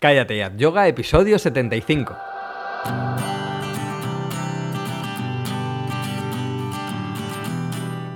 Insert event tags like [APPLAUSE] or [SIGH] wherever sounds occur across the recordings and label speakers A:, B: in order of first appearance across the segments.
A: Cállate Yoga, episodio 75.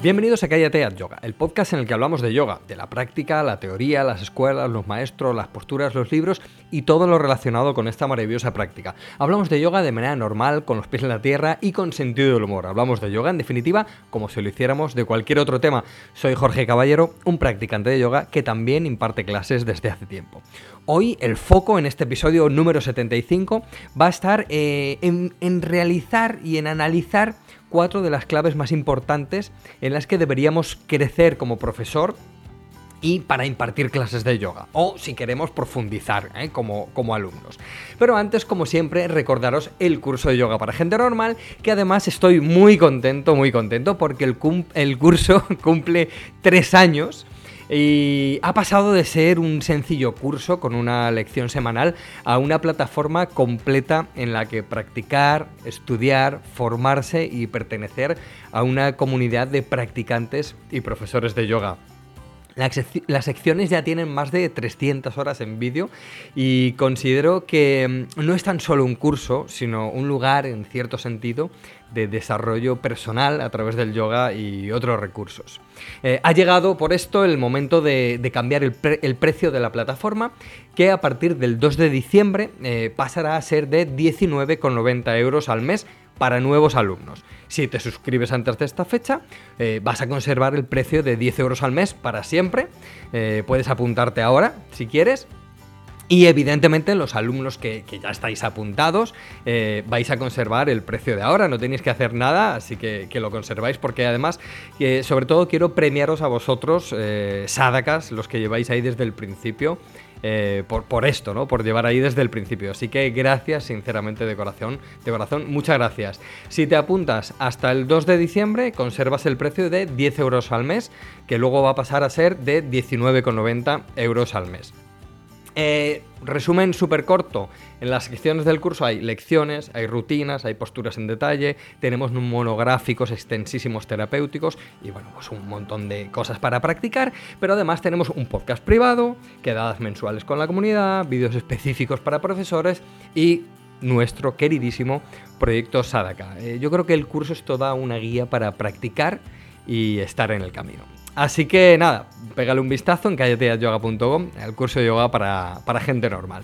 A: Bienvenidos a Cállate at Yoga, el podcast en el que hablamos de yoga, de la práctica, la teoría, las escuelas, los maestros, las posturas, los libros y todo lo relacionado con esta maravillosa práctica. Hablamos de yoga de manera normal, con los pies en la tierra y con sentido del humor. Hablamos de yoga, en definitiva, como si lo hiciéramos de cualquier otro tema. Soy Jorge Caballero, un practicante de yoga que también imparte clases desde hace tiempo. Hoy el foco en este episodio número 75 va a estar eh, en realizar y en analizar cuatro de las claves más importantes en las que deberíamos crecer como profesor y para impartir clases de yoga, o si queremos profundizar ¿eh? como, como alumnos. Pero antes, como siempre, recordaros el curso de yoga para gente normal, que además estoy muy contento, muy contento, porque el, el curso [LAUGHS] cumple tres años y ha pasado de ser un sencillo curso con una lección semanal a una plataforma completa en la que practicar, estudiar, formarse y pertenecer a una comunidad de practicantes y profesores de yoga. Las secciones ya tienen más de 300 horas en vídeo y considero que mm, no es tan solo un curso, sino un lugar, en cierto sentido, de desarrollo personal a través del yoga y otros recursos. Eh, ha llegado por esto el momento de, cambiar el, precio de la plataforma, que a partir del 2 de diciembre eh, pasará a ser de 19,90 euros al mes para nuevos alumnos. Si te suscribes antes de esta fecha, eh, vas a conservar el precio de 10 euros al mes para siempre. Eh, puedes apuntarte ahora si quieres. Y evidentemente los alumnos que, ya estáis apuntados eh, vais a conservar el precio de ahora, no tenéis que hacer nada, así que, lo conserváis porque además, sobre todo quiero premiaros a vosotros, Sadakas, los que lleváis ahí desde el principio, eh, por, esto, ¿no? Por llevar ahí desde el principio. Así que gracias, sinceramente, de corazón, de corazón, muchas gracias. Si te apuntas hasta el 2 de diciembre, conservas el precio de 10 euros al mes, que luego va a pasar a ser de 19,90 euros al mes. Eh, resumen súper corto. En las secciones del curso hay lecciones, hay rutinas, hay posturas en detalle, tenemos monográficos extensísimos terapéuticos y bueno, pues un montón de cosas para practicar, pero además tenemos un podcast privado, quedadas mensuales con la comunidad, vídeos específicos para profesores y nuestro queridísimo proyecto Sadaka. Eh, yo creo que el curso es toda una guía para practicar y estar en el camino. Así que nada, pégale un vistazo en callateayoga.com, el curso de yoga para, gente normal.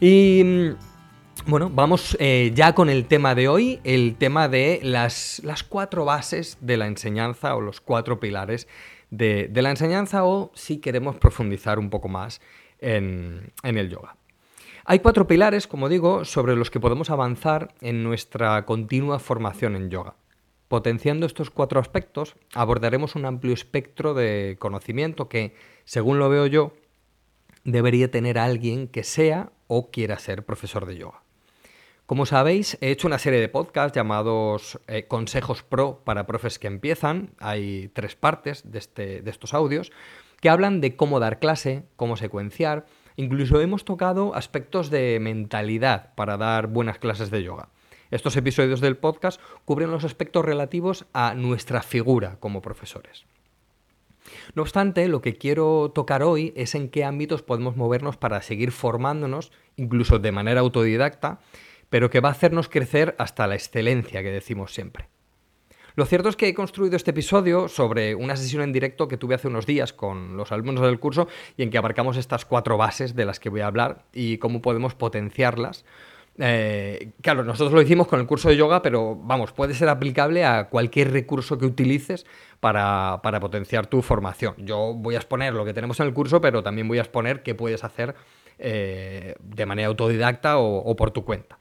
A: Y mm, bueno, vamos eh, ya con el tema de hoy, el tema de las, las, cuatro bases de la enseñanza o los cuatro pilares de, la enseñanza o si queremos profundizar un poco más en, en el yoga. Hay cuatro pilares, como digo, sobre los que podemos avanzar en nuestra continua formación en yoga. Potenciando estos cuatro aspectos, abordaremos un amplio espectro de conocimiento que, según lo veo yo, debería tener alguien que sea o quiera ser profesor de yoga. Como sabéis, he hecho una serie de podcasts llamados eh, Consejos Pro para profes que empiezan. Hay tres partes de, este, de estos audios que hablan de cómo dar clase, cómo secuenciar. Incluso hemos tocado aspectos de mentalidad para dar buenas clases de yoga. Estos episodios del podcast cubren los aspectos relativos a nuestra figura como profesores. No obstante, lo que quiero tocar hoy es en qué ámbitos podemos movernos para seguir formándonos, incluso de manera autodidacta, pero que va a hacernos crecer hasta la excelencia que decimos siempre. Lo cierto es que he construido este episodio sobre una sesión en directo que tuve hace unos días con los alumnos del curso y en que abarcamos estas cuatro bases de las que voy a hablar y cómo podemos potenciarlas eh, claro, nosotros lo hicimos con el curso de yoga, pero vamos, puede ser aplicable a cualquier recurso que utilices para, potenciar tu formación. Yo voy a exponer lo que tenemos en el curso, pero también voy a exponer qué puedes hacer eh, de manera autodidacta o, por tu cuenta.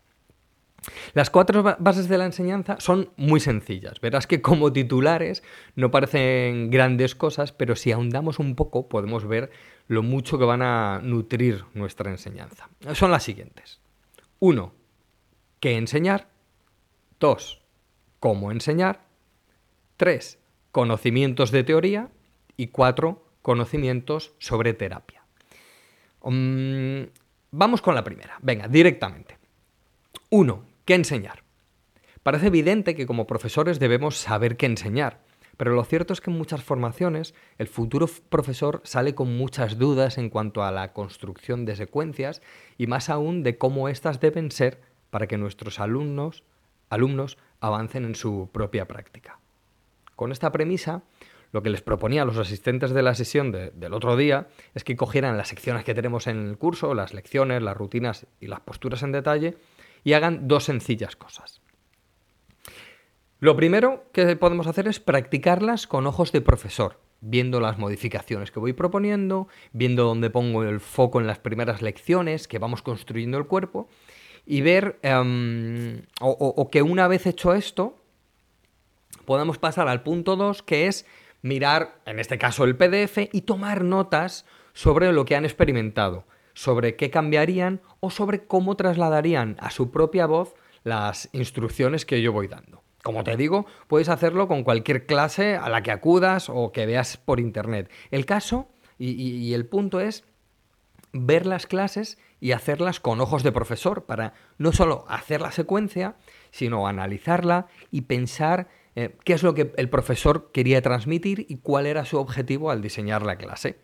A: Las cuatro bases de la enseñanza son muy sencillas. Verás que como titulares no parecen grandes cosas, pero si ahondamos un poco podemos ver lo mucho que van a nutrir nuestra enseñanza. Son las siguientes. 1. ¿Qué enseñar? 2. ¿Cómo enseñar? 3. Conocimientos de teoría. Y 4. Conocimientos sobre terapia. Mm, vamos con la primera. Venga, directamente. 1. ¿Qué enseñar? Parece evidente que como profesores debemos saber qué enseñar. Pero lo cierto es que en muchas formaciones el futuro profesor sale con muchas dudas en cuanto a la construcción de secuencias y más aún de cómo éstas deben ser para que nuestros alumnos, alumnos avancen en su propia práctica. Con esta premisa, lo que les proponía a los asistentes de la sesión del otro día es que cogieran las secciones que tenemos en el curso, las lecciones, las rutinas y las posturas en detalle, y hagan dos sencillas cosas. Lo primero que podemos hacer es practicarlas con ojos de profesor, viendo las modificaciones que voy proponiendo, viendo dónde pongo el foco en las primeras lecciones, que vamos construyendo el cuerpo, y ver, em, o, que una vez hecho esto, podamos pasar al punto 2, que es mirar, en este caso, el PDF y tomar notas sobre lo que han experimentado, sobre qué cambiarían o sobre cómo trasladarían a su propia voz las instrucciones que yo voy dando. Como te digo, puedes hacerlo con cualquier clase a la que acudas o que veas por internet. El caso y, el punto es ver las clases y hacerlas con ojos de profesor para no solo hacer la secuencia, sino analizarla y pensar eh, qué es lo que el profesor quería transmitir y cuál era su objetivo al diseñar la clase.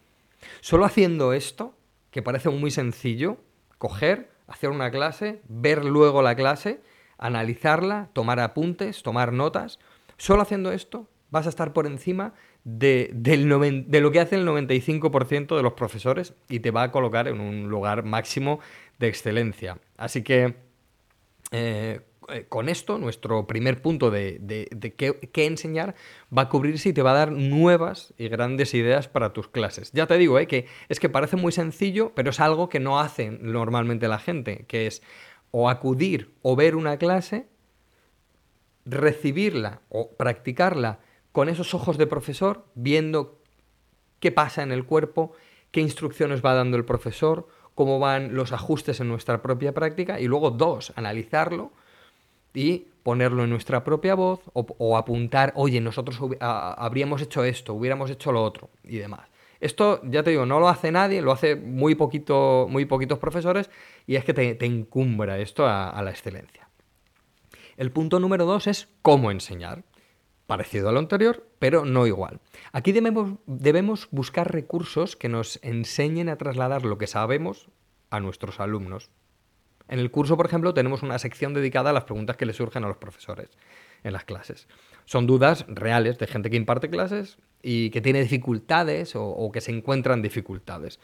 A: Solo haciendo esto, que parece muy sencillo, coger, hacer una clase, ver luego la clase analizarla, tomar apuntes, tomar notas. Solo haciendo esto vas a estar por encima de, lo que hace el 95% de los profesores y te va a colocar en un lugar máximo de excelencia. Así que eh, eh, con esto, nuestro primer punto de, qué, enseñar va a cubrirse y te va a dar nuevas y grandes ideas para tus clases. Ya te digo, eh, que es que parece muy sencillo, pero es algo que no hace normalmente la gente, que es o acudir o ver una clase, recibirla o practicarla con esos ojos de profesor, viendo qué pasa en el cuerpo, qué instrucciones va dando el profesor, cómo van los ajustes en nuestra propia práctica y luego dos, analizarlo y ponerlo en nuestra propia voz o, apuntar, oye, nosotros habríamos hecho esto, hubiéramos hecho lo otro y demás. Esto, ya te digo, no lo hace nadie, lo hace muy, poquito, muy poquitos profesores y es que te, encumbra esto a, la excelencia. El punto número dos es cómo enseñar. Parecido a lo anterior, pero no igual. Aquí debemos, debemos buscar recursos que nos enseñen a trasladar lo que sabemos a nuestros alumnos. En el curso, por ejemplo, tenemos una sección dedicada a las preguntas que le surgen a los profesores en las clases. Son dudas reales de gente que imparte clases y que tiene dificultades o, que se encuentran dificultades.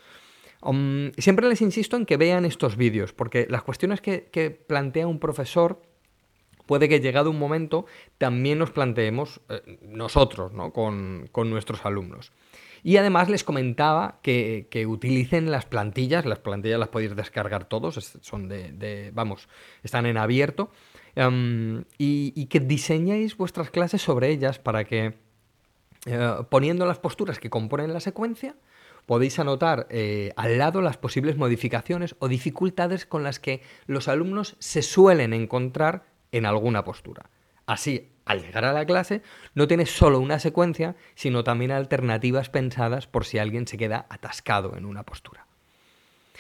A: Um, siempre les insisto en que vean estos vídeos, porque las cuestiones que, plantea un profesor puede que llegado un momento también nos planteemos eh, nosotros ¿no? con, nuestros alumnos. Y además les comentaba que, utilicen las plantillas, las plantillas las podéis descargar todos, son de, vamos, están en abierto, um, y, que diseñéis vuestras clases sobre ellas para que eh, poniendo las posturas que componen la secuencia, podéis anotar eh, al lado las posibles modificaciones o dificultades con las que los alumnos se suelen encontrar en alguna postura. Así, al llegar a la clase, no tienes solo una secuencia, sino también alternativas pensadas por si alguien se queda atascado en una postura.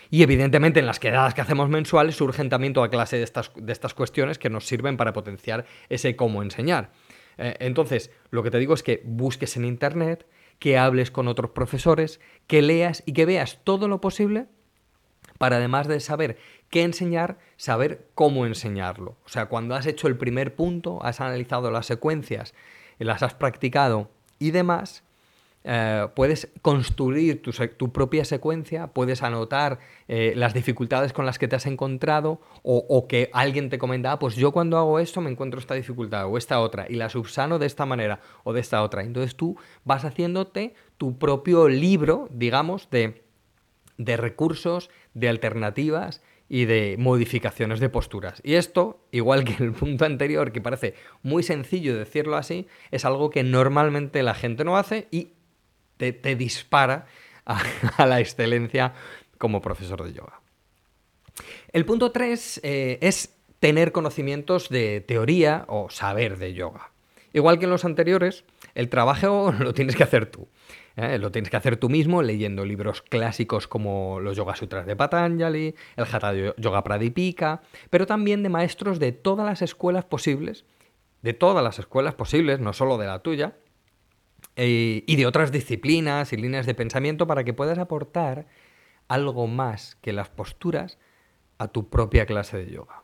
A: Y evidentemente en las quedadas que hacemos mensuales surgen también toda clase de estas, de estas cuestiones que nos sirven para potenciar ese cómo enseñar. Eh, entonces, lo que te digo es que busques en Internet, que hables con otros profesores, que leas y que veas todo lo posible para además de saber qué enseñar, saber cómo enseñarlo. O sea, cuando has hecho el primer punto, has analizado las secuencias, las has practicado y demás, eh, puedes construir tu, propia secuencia, puedes anotar eh, las dificultades con las que te has encontrado o, que alguien te comenta, ah, pues yo cuando hago esto me encuentro esta dificultad o esta otra y la subsano de esta manera o de esta otra. Entonces tú vas haciéndote tu propio libro, digamos, de, de recursos, de alternativas y de modificaciones de posturas. Y esto, igual que el punto anterior, que parece muy sencillo decirlo así, es algo que normalmente la gente no hace y te, dispara [LAUGHS] a, la excelencia como profesor de yoga. El punto 3 eh, es tener conocimientos de teoría o saber de yoga. Igual que en los anteriores, el trabajo [LAUGHS] lo tienes que hacer tú. ¿Eh? Lo tienes que hacer tú mismo leyendo libros clásicos como los Yoga Sutras de Patanjali, el Hatha Yoga Pradipika, pero también de maestros de todas las escuelas posibles, de todas las escuelas posibles, no solo de la tuya, eh, y de otras disciplinas y líneas de pensamiento para que puedas aportar algo más que las posturas a tu propia clase de yoga.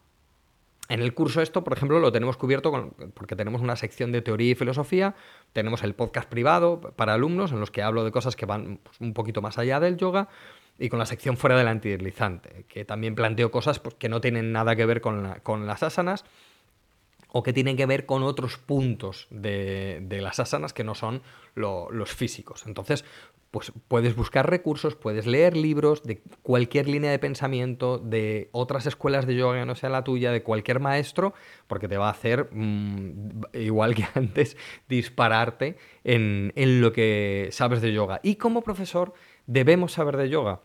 A: En el curso esto, por ejemplo, lo tenemos cubierto porque tenemos una sección de teoría y filosofía, tenemos el podcast privado para alumnos en los que hablo de cosas que van pues, un poquito más allá del yoga y con la sección fuera del antideslizante, que también planteo cosas pues, que no tienen nada que ver con, las asanas o que tienen que ver con otros puntos de, las asanas que no son los físicos. Entonces, pues puedes buscar recursos, puedes leer libros de cualquier línea de pensamiento, de otras escuelas de yoga no sea la tuya, de cualquier maestro, porque te va a hacer, mm, igual que [LAUGHS] antes, dispararte en, lo que sabes de yoga. Y como profesor debemos saber de yoga.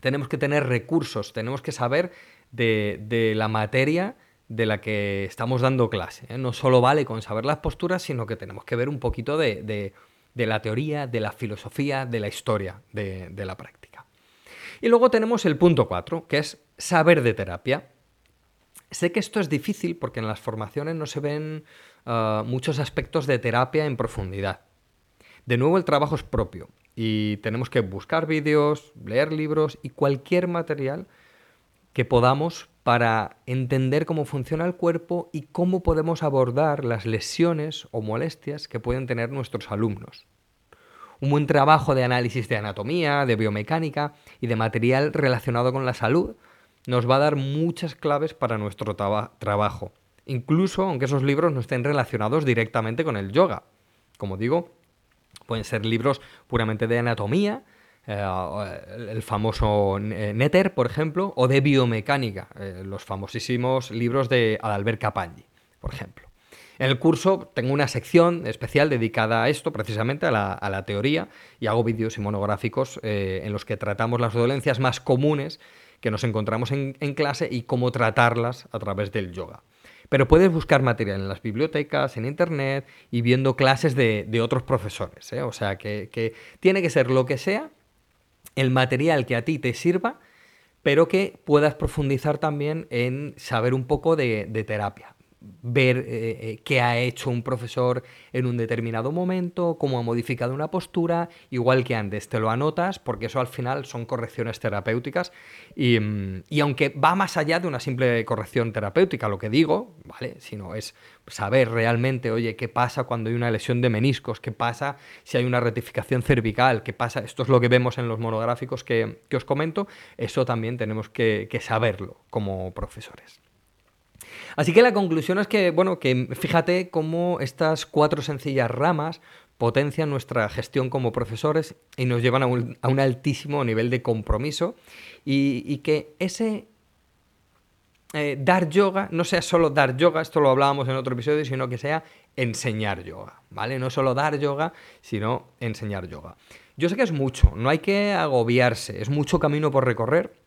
A: Tenemos que tener recursos, tenemos que saber de, la materia de la que estamos dando clase. ¿eh? No solo vale con saber las posturas, sino que tenemos que ver un poquito de de la teoría, de la filosofía, de la historia de, la práctica. Y luego tenemos el punto 4, que es saber de terapia. Sé que esto es difícil porque en las formaciones no se ven ah, muchos aspectos de terapia en profundidad. De nuevo, el trabajo es propio y tenemos que buscar vídeos, leer libros y cualquier material que podamos para entender cómo funciona el cuerpo y cómo podemos abordar las lesiones o molestias que pueden tener nuestros alumnos. Un buen trabajo de análisis de anatomía, de biomecánica y de material relacionado con la salud nos va a dar muchas claves para nuestro trabajo, incluso aunque esos libros no estén relacionados directamente con el yoga. Como digo, pueden ser libros puramente de anatomía, el famoso eh, Netter, por ejemplo, o de biomecánica, eh, los famosísimos libros de Adalbert Capagni, por ejemplo. En el curso tengo una sección especial dedicada a esto, precisamente a la, teoría, y hago vídeos y monográficos en los que tratamos las dolencias más comunes que nos encontramos en, clase y cómo tratarlas a través del yoga. Pero puedes buscar material en las bibliotecas, en internet y viendo clases de, otros profesores. O sea que tiene que ser lo que sea el material que a ti te sirva, pero que puedas profundizar también en saber un poco de, terapia ver eh, eh, qué ha hecho un profesor en un determinado momento, cómo ha modificado una postura, igual que antes, te lo anotas porque eso al final son correcciones terapéuticas y, mm, y aunque va más allá de una simple corrección terapéutica, lo que digo, ¿vale? Sino es saber realmente, oye, qué pasa cuando hay una lesión de meniscos, qué pasa si hay una rectificación cervical, qué pasa, esto es lo que vemos en los monográficos que, os comento, eso también tenemos que saberlo como profesores. Así que la conclusión es que, bueno, que fíjate cómo estas cuatro sencillas ramas potencian nuestra gestión como profesores y nos llevan a un, altísimo nivel de compromiso y, que ese eh, dar yoga no sea solo dar yoga, esto lo hablábamos en otro episodio, sino que sea enseñar yoga, ¿vale? No solo dar yoga, sino enseñar yoga. Yo sé que es mucho, no hay que agobiarse, es mucho camino por recorrer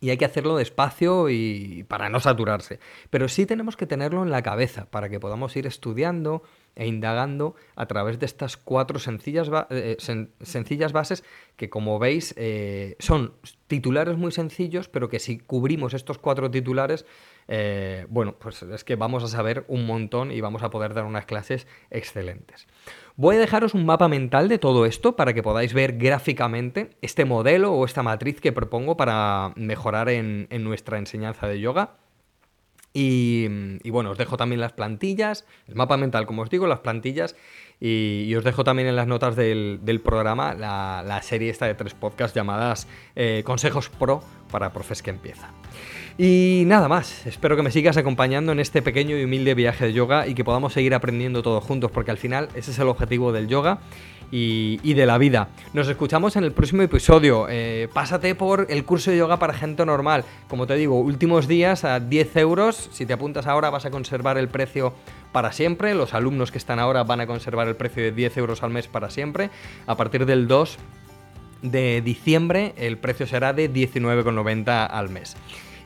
A: y hay que hacerlo despacio y para no saturarse. Pero sí tenemos que tenerlo en la cabeza para que podamos ir estudiando e indagando a través de estas cuatro sencillas, eh, sencillas bases que, como veis, eh, son titulares muy sencillos, pero que si cubrimos estos cuatro titulares, eh, bueno, pues es que vamos a saber un montón y vamos a poder dar unas clases excelentes. Voy a dejaros un mapa mental de todo esto para que podáis ver gráficamente este modelo o esta matriz que propongo para mejorar en, nuestra enseñanza de yoga. Y, bueno, os dejo también las plantillas, el mapa mental, como os digo, las plantillas. Y, os dejo también en las notas del, programa la, serie esta de tres podcasts llamadas eh, Consejos Pro para profes que empiezan. Y nada más, espero que me sigas acompañando en este pequeño y humilde viaje de yoga y que podamos seguir aprendiendo todos juntos, porque al final ese es el objetivo del yoga y, de la vida. Nos escuchamos en el próximo episodio. Eh, pásate por el curso de yoga para gente normal. Como te digo, últimos días a 10 euros. Si te apuntas ahora vas a conservar el precio para siempre. Los alumnos que están ahora van a conservar el precio de 10 euros al mes para siempre. A partir del 2 de diciembre el precio será de 19,90 al mes.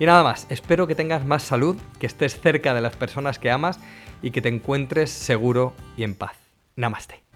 A: Y nada más, espero que tengas más salud, que estés cerca de las personas que amas y que te encuentres seguro y en paz. Namaste.